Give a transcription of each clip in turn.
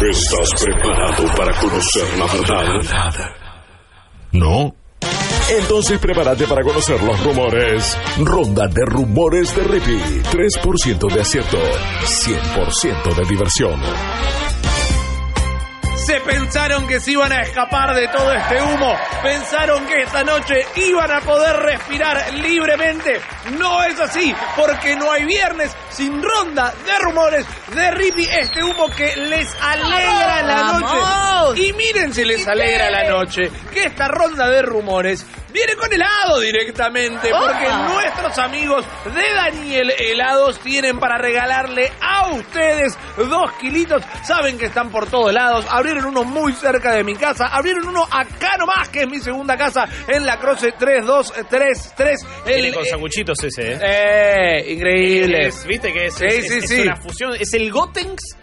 ¿Estás preparado para conocer la verdad? ¿No? Entonces prepárate para conocer los rumores. Ronda de rumores de Rippy. 3% de acierto, 100% de diversión. Se pensaron que se iban a escapar de todo este humo. Pensaron que esta noche iban a poder respirar libremente. No es así, porque no hay viernes sin ronda de rumores de Rippy. Este humo que les alegra la noche. Y miren si les alegra la noche que esta ronda de rumores viene con helado directamente, porque nuestros amigos de Daniel Helados tienen para regalarle a ustedes dos kilitos. Saben que están por todos lados. Abrieron uno muy cerca de mi casa. Abrieron uno acá nomás, que es mi segunda casa, en la Croce 3233. Viene con sanguchitos ese, ¿eh? eh, increíble. Es- ¿Viste que es, Sí, es- sí, es sí. una fusión? Es el Gotenks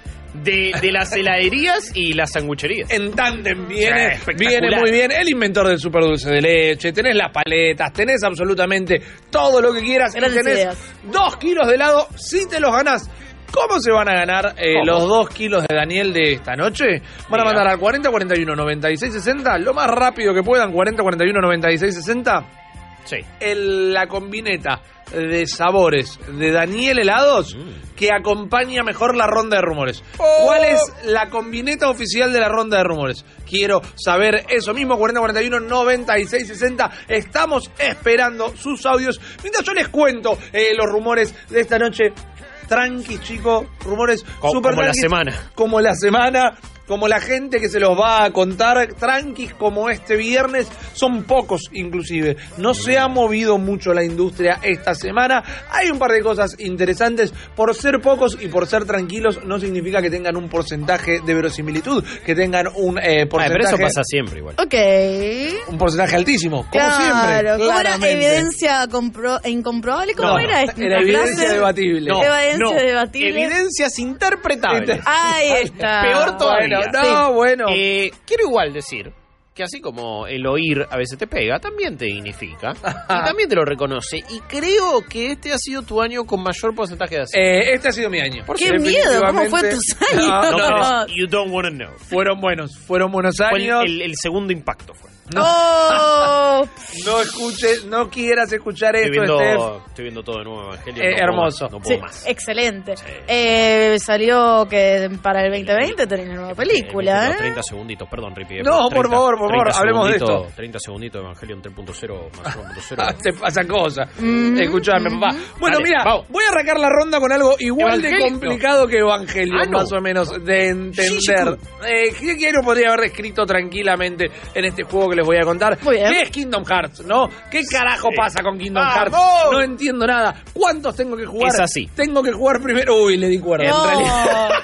de, de las heladerías y las sangucherías. En tándem viene, viene muy bien. El inventor del super dulce de leche, tenés las paletas, tenés absolutamente todo lo que quieras y tenés ideas. dos kilos de helado si te los ganás. ¿Cómo se van a ganar eh, los dos kilos de Daniel de esta noche? Van a mandar al 40 41 96 60, lo más rápido que puedan, 40 41 96 60, Sí. el- la combineta de sabores de Daniel Helados Mm. que acompaña mejor la ronda de rumores. ¿Cuál es la combineta oficial de la ronda de rumores? Quiero saber eso mismo, 4041 96 60. Estamos esperando sus audios. Mientras yo les cuento eh, los rumores de esta noche. Tranquis, chicos, rumores Co- super como la semana. Como la semana, como la gente que se los va a contar, tranquis como este viernes, son pocos inclusive. No se ha movido mucho la industria esta semana. Hay un par de cosas interesantes. Por ser pocos y por ser tranquilos no significa que tengan un porcentaje de verosimilitud, que tengan un eh, Ah, porcentaje... pero eso pasa siempre igual. Ok. Un porcentaje altísimo, como claro, siempre. como una claramente. evidencia compro- e incomprobable. ¿Cómo No, era esta era evidencia frase? debatible. No, Evidencia no. debatible. Evidencias interpretables. Ahí está. Peor todavía. Bueno, no, bueno. Eh, quiero igual decir que así como el oír a veces te pega, también te dignifica y también te lo reconoce. Y creo que este ha sido tu año con mayor porcentaje de acierto. Eh, este ha sido mi año. ¡Qué miedo! ¿Cómo fue tus años? No, no, no, you don't wanna know. fueron buenos, fueron buenos Fue el, años. el- el segundo impacto fue. ¡Oh! No escuches, no quieras escuchar Estoy esto, Steph. viendo, estoy viendo todo de nuevo, Evangelio. Eh, no hermoso. más, no puedo Sí, más. excelente. Sí. Eh, salió que para el 2020 tenés una nueva Eh, película, los ¿eh? 30 segunditos, perdón, Ripi. eh, No, por favor, por favor, hablemos de esto. 30 segunditos de Evangelion 3.0 más 1.0. Ah, Te pasan cosas. Mm, Escuchame, mm. papá. Bueno, Dale, mira, vamos. voy a arrancar la ronda con algo igual de complicado que Evangelio, Ah, no. más o menos, de entender. Eh, podría haber escrito tranquilamente en este juego que les voy a contar. Muy bien. ¿Qué es Kingdom Hearts, no? ¿Qué carajo Sí. pasa con Kingdom ¡Vamos! Hearts? No entiendo nada. ¿Cuántos tengo que jugar? Es así. Tengo que jugar primero. Uy, le di cuerda. No. En realidad.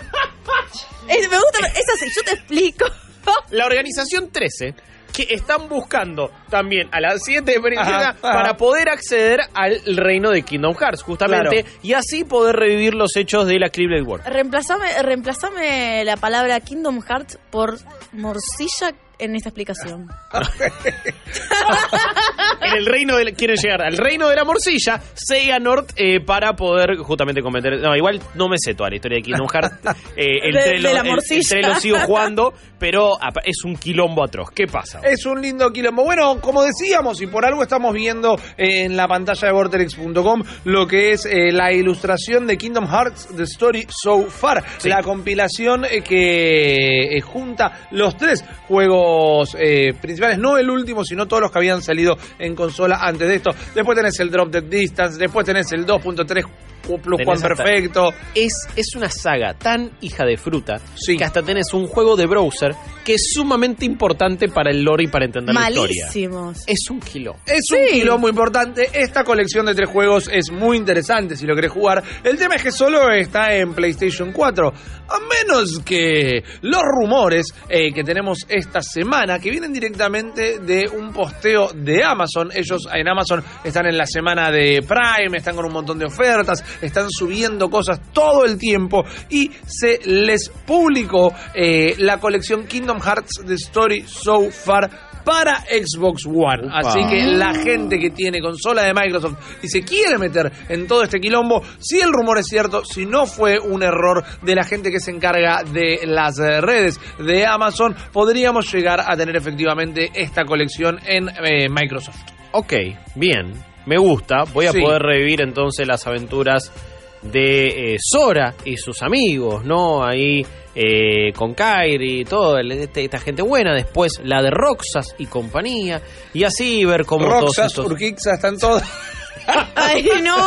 Me gusta, es así, yo te explico. La organización 13 que están buscando también a las 7 de Venezuela Ajá, ajá. para poder acceder al reino de Kingdom Hearts, justamente, Claro. y así poder revivir los hechos de la Cleveland World. Reemplazame, reemplazame la palabra Kingdom Hearts por morcilla en esta explicación. en el reino de la- quieren llegar al reino de la morcilla, Sega North eh, para poder justamente cometer. No, igual no me sé toda la historia de Kingdom Hearts. Eh, el De- la morcilla. el trelo sigo jugando, pero es un quilombo atroz. ¿Qué pasa? Es un lindo quilombo. Bueno, como decíamos, y por algo estamos viendo en la pantalla de Vortex.com lo que es eh, la ilustración de Kingdom Hearts The Story So Far. Sí. La compilación eh, que eh, junta los tres juegos eh, principales, no el último, sino todos los que habían salido en consola antes de esto. Después tenés el Drop Dead Distance, después tenés el 2.3 Plus Juan Perfecto. Es, es una saga tan hija de fruta Sí. que hasta tenés un juego de browser que es sumamente importante para el lore y para entender la historia. Malísimos. Es un kilo. Es un kilo muy importante. Esta colección de tres juegos es muy interesante si lo querés jugar. El tema es que solo está en PlayStation 4. A menos que los rumores eh, que tenemos esta semana, que vienen directamente de un posteo de Amazon. Ellos en Amazon están en la semana de Prime, están con un montón de ofertas, están subiendo cosas todo el tiempo y se les publicó eh, la colección Kingdom Hearts The Story So Far para Xbox One. Upa. Así que la gente que tiene consola de Microsoft y se quiere meter en todo este quilombo, si el rumor es cierto, si no fue un error de la gente que se encarga de las eh, redes de Amazon, podríamos llegar a tener efectivamente esta colección en eh, Microsoft. Ok, bien. Me gusta. Voy a Sí. poder revivir entonces las aventuras de eh, Sora y sus amigos, ¿no? Ahí eh, con Kairi y todo, el- este- esta gente buena. Después la de Roxas y compañía. Y así ver cómo todos Roxas, estos... Urquiza, están todos. ¡Ay, no!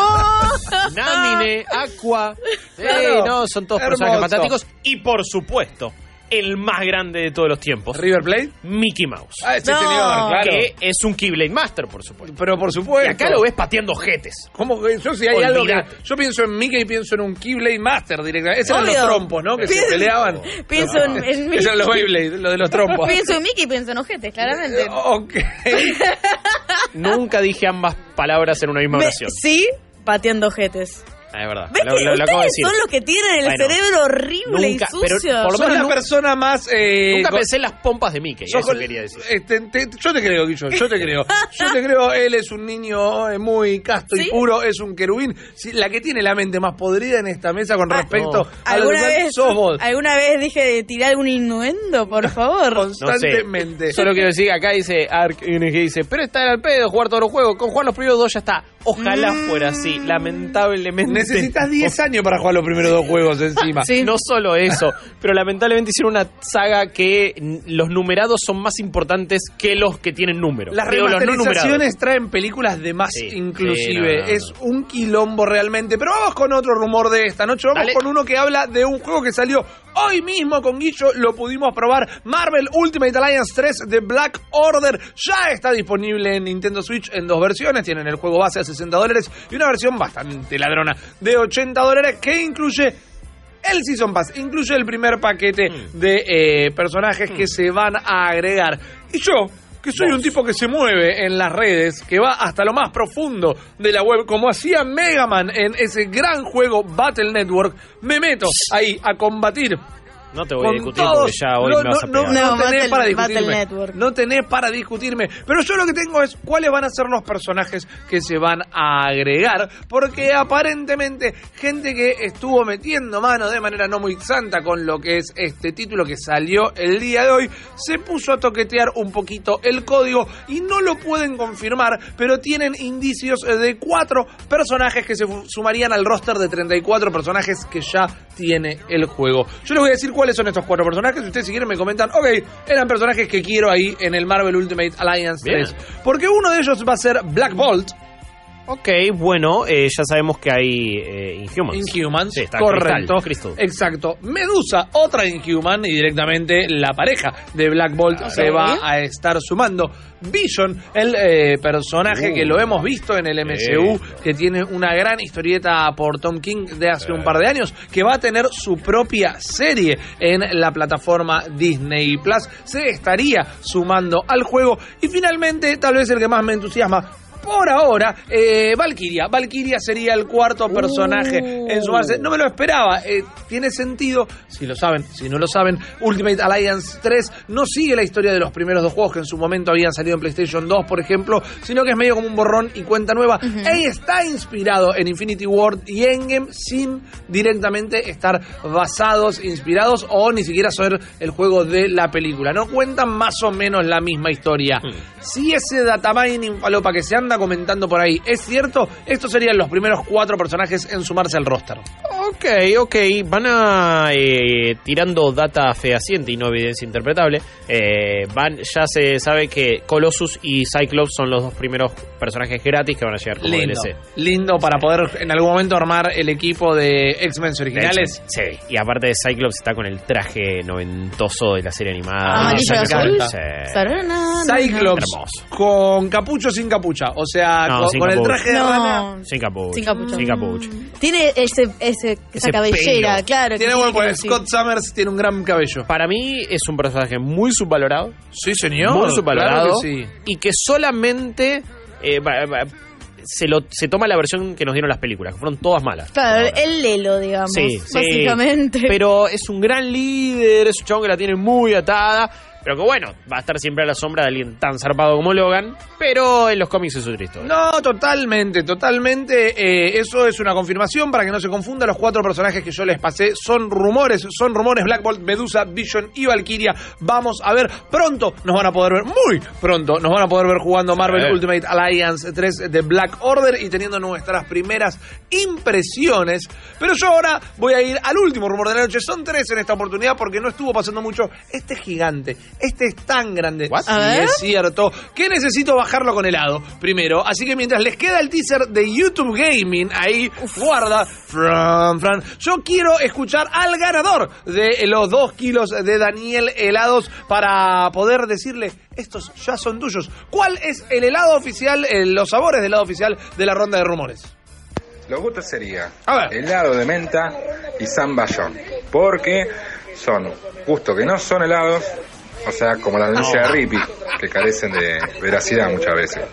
Namine, Aqua. Sí, Claro. no, son todos Hermoso. personajes fantásticos. Y por supuesto, el más grande de todos los tiempos, River Plate. Mickey Mouse. Ah, ese No. señor, claro. Que es un Keyblade Master, por supuesto. Pero por Y supuesto. acá lo ves pateando jetes. ¿Cómo que yo si hay algo que yo pienso en Mickey y pienso en un Keyblade Master directamente. Esos eran los trompos, ¿no? Que se peleaban. Pienso en, en Esos eran los Beyblade, los de los trompos. Pienso en Mickey y pienso en ojetes, claramente. Ok. Nunca dije ambas palabras en una misma Me- oración. sí, pateando ojetes. Ah, es verdad. ¿Ves Lo, que lo- lo acabo de ustedes decir. son los que tienen el Bueno, cerebro horrible nunca- y pero sucio? por lo menos la persona más. Eh, Nunca pensé en las pompas de Mickey, sos eso quería decir. este, te- yo te creo, Guillo, yo te creo. Yo te creo, él es un niño eh, muy casto y puro, es un querubín. Sí, la que tiene la mente más podrida en esta mesa con Ah, respecto no. a lo ¿Alguna que vez, sos vos. ¿Alguna vez dije de tirar algún innuendo, por favor? Constantemente. Solo quiero decir, acá dice Ark ING, dice, pero está en el pedo jugar todos los juegos, con jugar los primeros dos ya está. Ojalá Mm. fuera así, lamentablemente. Necesitas 10 años para jugar los primeros dos juegos encima. Sí. No solo eso, pero lamentablemente hicieron una saga que los numerados son más importantes que los que tienen números. Las no remasterizaciones numerados. traen películas de más Sí, inclusive. sí, no, no, no. Es un quilombo realmente. Pero vamos con otro rumor de esta noche. Vamos Dale. con uno que habla de un juego que salió hoy mismo con Guillo. Lo pudimos probar. Marvel Ultimate Alliance 3 de Black Order ya está disponible en Nintendo Switch en dos versiones. Tienen el juego base a 60 dólares y una versión bastante ladrona de 80 dólares que incluye el Season Pass incluye el primer paquete Mm. de eh, personajes que se van a agregar. Y yo, que soy un tipo que se mueve en las redes, que va hasta lo más profundo de la web, como hacía Mega Man en ese gran juego Battle Network, me meto ahí a combatir No te voy a discutir todos. porque ya hoy no, me vas a no, no, pegar. no No, tenés Battle- para discutirme. No tenés para discutirme. Pero yo lo que tengo es cuáles van a ser los personajes que se van a agregar. Porque aparentemente, gente que estuvo metiendo mano de manera no muy santa con lo que es este título que salió el día de hoy, se puso a toquetear un poquito el código y no lo pueden confirmar, pero tienen indicios de cuatro personajes que se sumarían al roster de 34 personajes que ya tiene el juego. Yo les voy a decir cuáles son estos cuatro personajes. Ustedes si quieren me comentan, ok, eran personajes que quiero ahí en el Marvel Ultimate Alliance Bien. 3. Porque uno de ellos va a ser Black Bolt, Ok, bueno, eh, ya sabemos que hay eh, Inhumans. Inhumans, Sí, está correcto. Crystal, Crystal. Exacto. Medusa, otra Inhuman, y directamente la pareja de Black Bolt Ah, se va a estar sumando. Vision, el eh, personaje Uh. que lo hemos visto en el MCU, que tiene una gran historieta por Tom King de hace un par de años, que va a tener su propia serie en la plataforma Disney Plus, se estaría sumando al juego. Y finalmente, tal vez el que más me entusiasma, por ahora, eh, Valkyria. Valkyria sería el cuarto personaje Uh. en sumarse. No me lo esperaba. Eh, tiene sentido, si lo saben, si no lo saben, Ultimate Alliance 3 no sigue la historia de los primeros dos juegos que en su momento habían salido en PlayStation 2, por ejemplo, sino que es medio como un borrón y cuenta nueva. E está inspirado en Infinity Ward y Endgame sin directamente estar basados, inspirados o ni siquiera ser el juego de la película. No cuentan más o menos la misma historia. Si ese datamining falopa que se anda anda comentando por ahí es cierto, estos serían los primeros cuatro personajes en sumarse al roster. Ok, ok, van a eh, tirando data fehaciente y no evidencia interpretable. eh, van, ya se sabe que Colossus y Cyclops son los dos primeros personajes gratis que van a llegar como Lindo, DLC. lindo para poder en algún momento armar el equipo de X-Men originales. Sí, y aparte de Cyclops está con el traje noventoso de la serie animada. Azul. Sí. Sarana, Cyclops Hermoso. con capucho sin capucha, o sea, No, con, sin con el capucha. traje de No. rana. Sin capucha. Sin capucha. Sin capucha. Tiene ese, ese, esa Ese cabellera, pelo. claro. que Tiene sí, buen que pues, sí. Scott Summers tiene un gran cabello. Para mí es un personaje muy subvalorado. Sí, señor. muy subvalorado. Claro que sí. Y que solamente eh, va- va- se, lo, se toma la versión que nos dieron las películas, que fueron todas malas. Claro, Ahora. el Lelo, digamos. Sí, sí. básicamente. Pero es un gran líder, es un chabón que la tiene muy atada. Pero que bueno, va a estar siempre a la sombra de alguien tan zarpado como Logan. Pero en los cómics es otra historia. No, totalmente, totalmente. eh, eso es una confirmación para que no se confunda. Los cuatro personajes que yo les pasé son rumores, son rumores. Black Bolt, Medusa, Vision y Valkyria. Vamos a ver pronto. Nos van a poder ver, muy pronto, nos van a poder ver jugando Marvel. Ultimate Alliance 3 de Black Order y teniendo nuestras primeras impresiones. Pero yo ahora voy a ir al último rumor de la noche. Son tres en esta oportunidad porque no estuvo pasando mucho. Este es gigante, este es tan grande. What? Sí, A ver. es cierto que necesito bajarlo con helado primero. Así que mientras les queda el teaser de YouTube Gaming, ahí guarda, Fran, Fran, yo quiero escuchar al ganador de los dos kilos de Daniel helados para poder decirle, estos ya son tuyos. ¿Cuál es el helado oficial, eh, los sabores del helado oficial de la ronda de rumores? Los gustos sería A ver. helado de menta y zamballón. Porque son gustos que no son helados, o sea, como la denuncia de Rippy, que carecen de veracidad muchas veces.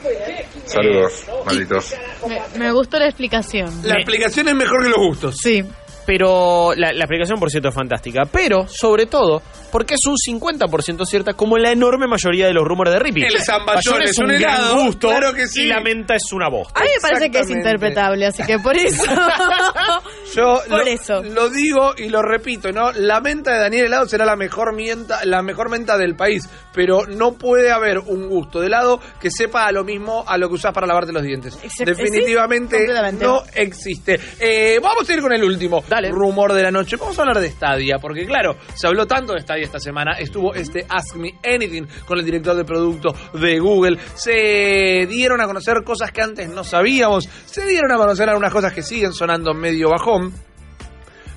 Saludos, malditos. Me, me gustó la explicación. La explicación es mejor que los gustos. Sí. Pero la, la explicación, por cierto, es fantástica. Pero, sobre todo, porque es un 50% cierta, como la enorme mayoría de los rumores de Rippy. El Zamballón es un helado, gran gusto claro que sí. y la menta es una voz. A mí me parece que es interpretable, así que por eso. Yo Por lo, eso. lo digo y lo repito, ¿no? La menta de Daniel Helado será la mejor menta, la mejor menta del país, pero no puede haber un gusto de helado que sepa a lo mismo a lo que usás para lavarte los dientes. Exacto. Definitivamente Sí, no existe. Eh, vamos a ir con el último Dale. rumor de la noche. Vamos a hablar de Stadia, porque claro, se habló tanto de Stadia esta semana. Estuvo este Ask Me Anything con el director de producto de Google. Se dieron a conocer cosas que antes no sabíamos. Se dieron a conocer algunas cosas que siguen sonando medio bajón.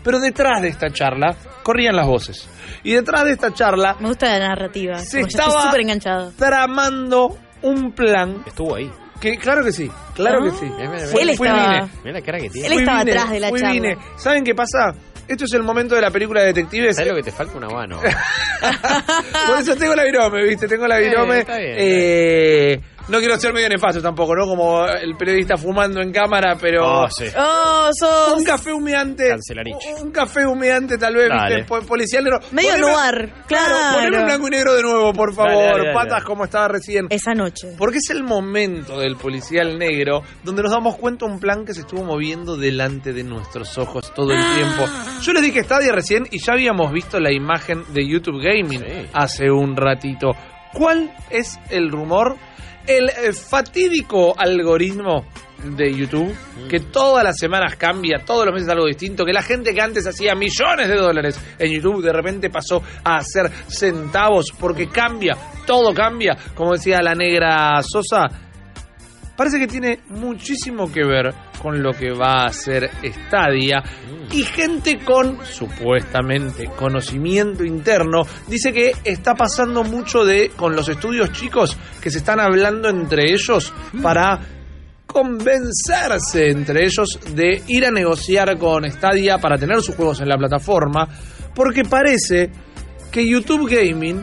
Pero detrás de esta charla corrían las voces. Y detrás de esta charla Me gusta la narrativa. se estoy estaba súper enganchado. tramando un plan Estuvo ahí. que, claro que sí, claro Ah. que sí. Mira, mira, Fui- Él estaba-. Mira la cara que tiene. Él estaba vine, atrás de la fui charla. vine. ¿Saben qué pasa? Esto es el momento de la película de detectives. ¿Sabes lo que te falta? Una mano. Por eso tengo la virome, ¿viste? Tengo la Eh, virome. está bien, Eh, no quiero ser medio nefasto tampoco, ¿no? Como el periodista fumando en cámara, pero... Oh, sí. Oh, sos. Un café humeante. Un café humeante, tal vez, Dale. ¿viste? Po- Policial negro. Medio Poneme- noir, claro. Poneme en blanco y negro de nuevo, por favor. Dale, dale, dale. Patas como estaba recién. Esa noche. Porque es el momento del policial negro donde nos damos cuenta un plan que se estuvo moviendo delante de nuestros ojos todo el tiempo. Yo les dije Stadia recién y ya habíamos visto la imagen de YouTube Gaming Sí. hace un ratito. ¿Cuál es el rumor? El eh, fatídico algoritmo de YouTube que todas las semanas cambia, todos los meses algo distinto, que la gente que antes hacía millones de dólares en YouTube de repente pasó a hacer centavos porque cambia, todo cambia, como decía la negra Sosa, parece que tiene muchísimo que ver con lo que va a hacer Stadia. Y gente con supuestamente conocimiento interno dice que está pasando mucho de con los estudios chicos que se están hablando entre ellos para convencerse entre ellos de ir a negociar con Stadia para tener sus juegos en la plataforma porque parece que YouTube Gaming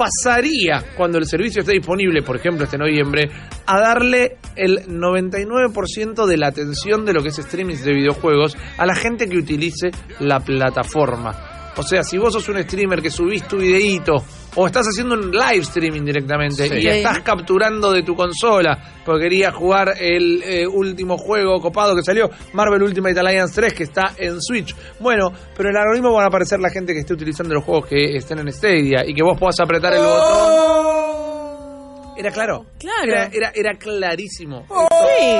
pasaría cuando el servicio esté disponible, por ejemplo, este noviembre, a darle el 99% de la atención de lo que es streaming de videojuegos a la gente que utilice la plataforma. O sea, si vos sos un streamer que subís tu videíto o estás haciendo un live streaming directamente Sí. y estás capturando de tu consola porque querías jugar el eh, último juego copado que salió, Marvel Ultimate Alliance 3, que está en Switch. Bueno, pero en el algoritmo van a aparecer la gente que esté utilizando los juegos que estén en Stadia y que vos puedas apretar el botón. Era claro. Claro. Era, era, era clarísimo. Sí.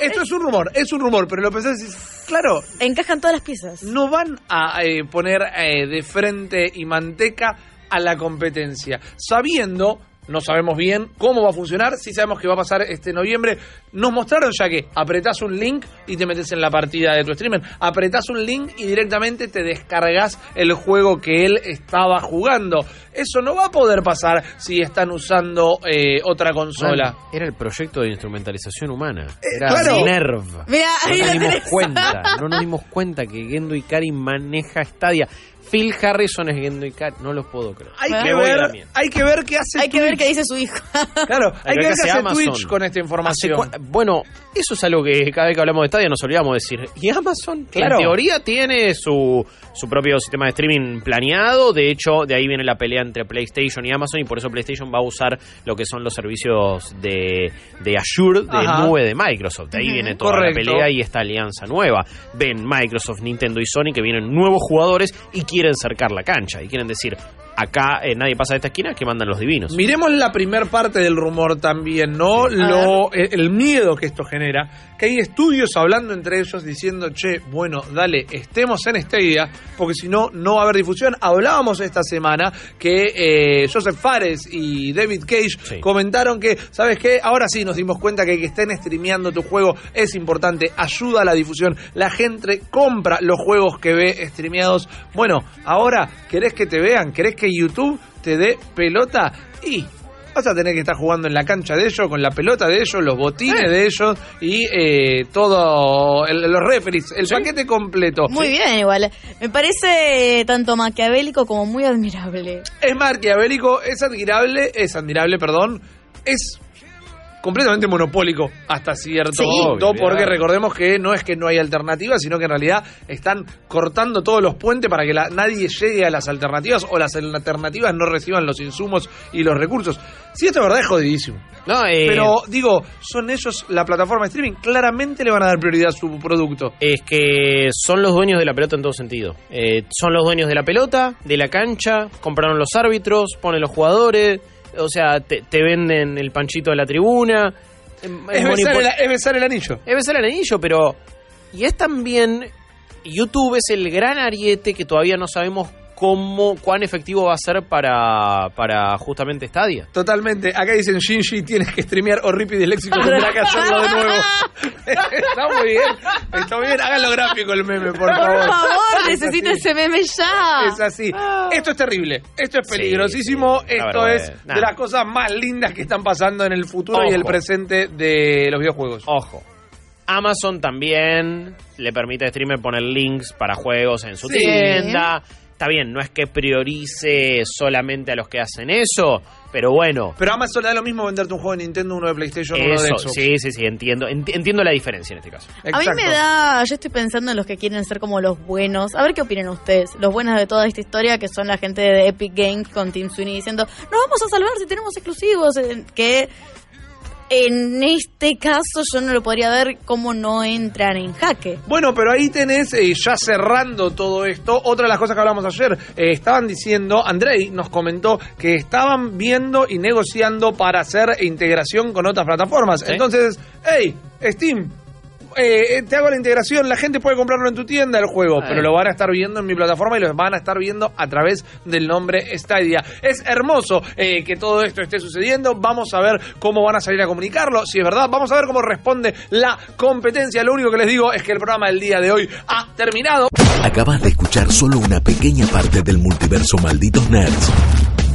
Esto es un rumor, es un rumor, pero lo pensás y claro, Encajan todas las piezas. no van a eh, poner eh, de frente y manteca a la competencia, sabiendo, no sabemos bien cómo va a funcionar, sí sabemos que va a pasar este noviembre. Nos mostraron ya que apretás un link y te metes en la partida de tu streamer, apretás un link y directamente te descargas el juego que él estaba jugando. Eso no va a poder pasar si están usando eh, otra consola. Man, Era el proyecto de instrumentalización humana. Eh, Era claro. NERV. Mirá, no nos dimos tenés. cuenta. No nos dimos cuenta que Gendo Ikari maneja Stadia. Phil Harrison es Gendo Ikari. No lo puedo creer. Hay que, ver, hay que ver qué hace Hay que ver Twitch. qué dice su hijo. Claro, hay que ver qué hace Amazon. Twitch con esta información. bueno, eso es algo que cada vez que hablamos de Stadia nos olvidamos de decir. Y Amazon, Claro. en teoría, tiene su, su propio sistema de streaming planeado. De hecho, de ahí viene la pelea entre PlayStation y Amazon. Y por eso PlayStation va a usar lo que son los servicios de, de Azure, de Ajá. nube de Microsoft. De ahí viene toda Correcto. la pelea y esta alianza nueva. Ven Microsoft, Nintendo y Sony que vienen nuevos jugadores y quieren cercar la cancha. Y quieren decir, acá eh, nadie pasa de esta esquina, que mandan los divinos. Miremos la primer parte del rumor también, ¿no? Lo, el, el miedo que esto genera. Que hay estudios hablando entre ellos diciendo, che, bueno, dale, estemos en Stadia, porque si no, no va a haber difusión. Hablábamos esta semana que eh, Joseph Fares y David Cage Sí. comentaron que, ¿sabes qué? Ahora sí nos dimos cuenta que que estén streameando tu juego es importante, ayuda a la difusión. La gente compra los juegos que ve streameados. Bueno, ahora, ¿querés que te vean? ¿Querés que YouTube te dé pelota? Y vas a tener que estar jugando en la cancha de ellos, con la pelota de ellos, los botines de ellos y eh, todo, el- los referees, el paquete completo. Muy bien, igual. Me parece tanto maquiavélico como muy admirable. Es maquiavélico, es admirable, es admirable, perdón, es completamente monopólico hasta cierto Sí. punto, Obvio, porque recordemos que no es que no hay alternativas, sino que en realidad están cortando todos los puentes para que la- nadie llegue a las alternativas o las alternativas no reciban los insumos y los recursos. Si esto es verdad, es jodidísimo. No, eh, Pero digo, son ellos la plataforma de streaming, claramente le van a dar prioridad a su producto. Es que son los dueños de la pelota en todo sentido. Eh, son los dueños de la pelota, de la cancha, compraron los árbitros, ponen los jugadores, o sea, te, te venden el panchito de la tribuna. Es, Es besar, el, es besar el anillo. es besar el anillo, pero... Y es también... YouTube es el gran ariete que todavía no sabemos cómo, cuán efectivo va a ser para, para justamente Stadia. Totalmente. Acá dicen Shinji, tienes que streamear o Rippy Disléxico tendrá que hacerlo de nuevo. está muy bien. Está muy bien. Háganlo gráfico el meme, por Por favor. favor, Es necesito así. ese meme ya. Es así. Esto es terrible. Esto es peligrosísimo. Sí, sí. Esto es de las cosas más lindas que están pasando en el futuro y el presente de los videojuegos. Ojo. Amazon también le permite a streamer poner links para juegos en su Sí. tienda. Está bien, no es que priorice solamente a los que hacen eso, pero bueno. Pero Amazon le da lo mismo venderte un juego de Nintendo, uno de PlayStation, uno de Eso, Xbox. sí, sí, sí, entiendo, ent- entiendo la diferencia en este caso. A mí me Exacto. da, yo estoy pensando en los que quieren ser como los buenos. A ver qué opinan ustedes, los buenos de toda esta historia, que son la gente de Epic Games con Team Sweeney diciendo, nos vamos a salvar si tenemos exclusivos, que en este caso yo no lo podría ver cómo no entran en jaque. Bueno, pero ahí tenés, eh, ya cerrando todo esto, otra de las cosas que hablamos ayer, eh, estaban diciendo, Andrei nos comentó que estaban viendo y negociando para hacer integración con otras plataformas. Sí. Entonces, hey, Steam. Eh, te hago la integración, la gente puede comprarlo en tu tienda el juego, Eh. pero lo van a estar viendo en mi plataforma y lo van a estar viendo a través del nombre Stadia. Es hermoso eh, que todo esto esté sucediendo. Vamos a ver cómo van a salir a comunicarlo, si es verdad. Vamos a ver cómo responde la competencia. Lo único que les digo es que el programa del día de hoy ha terminado. Acabas de escuchar solo una pequeña parte del multiverso Malditos Nerds.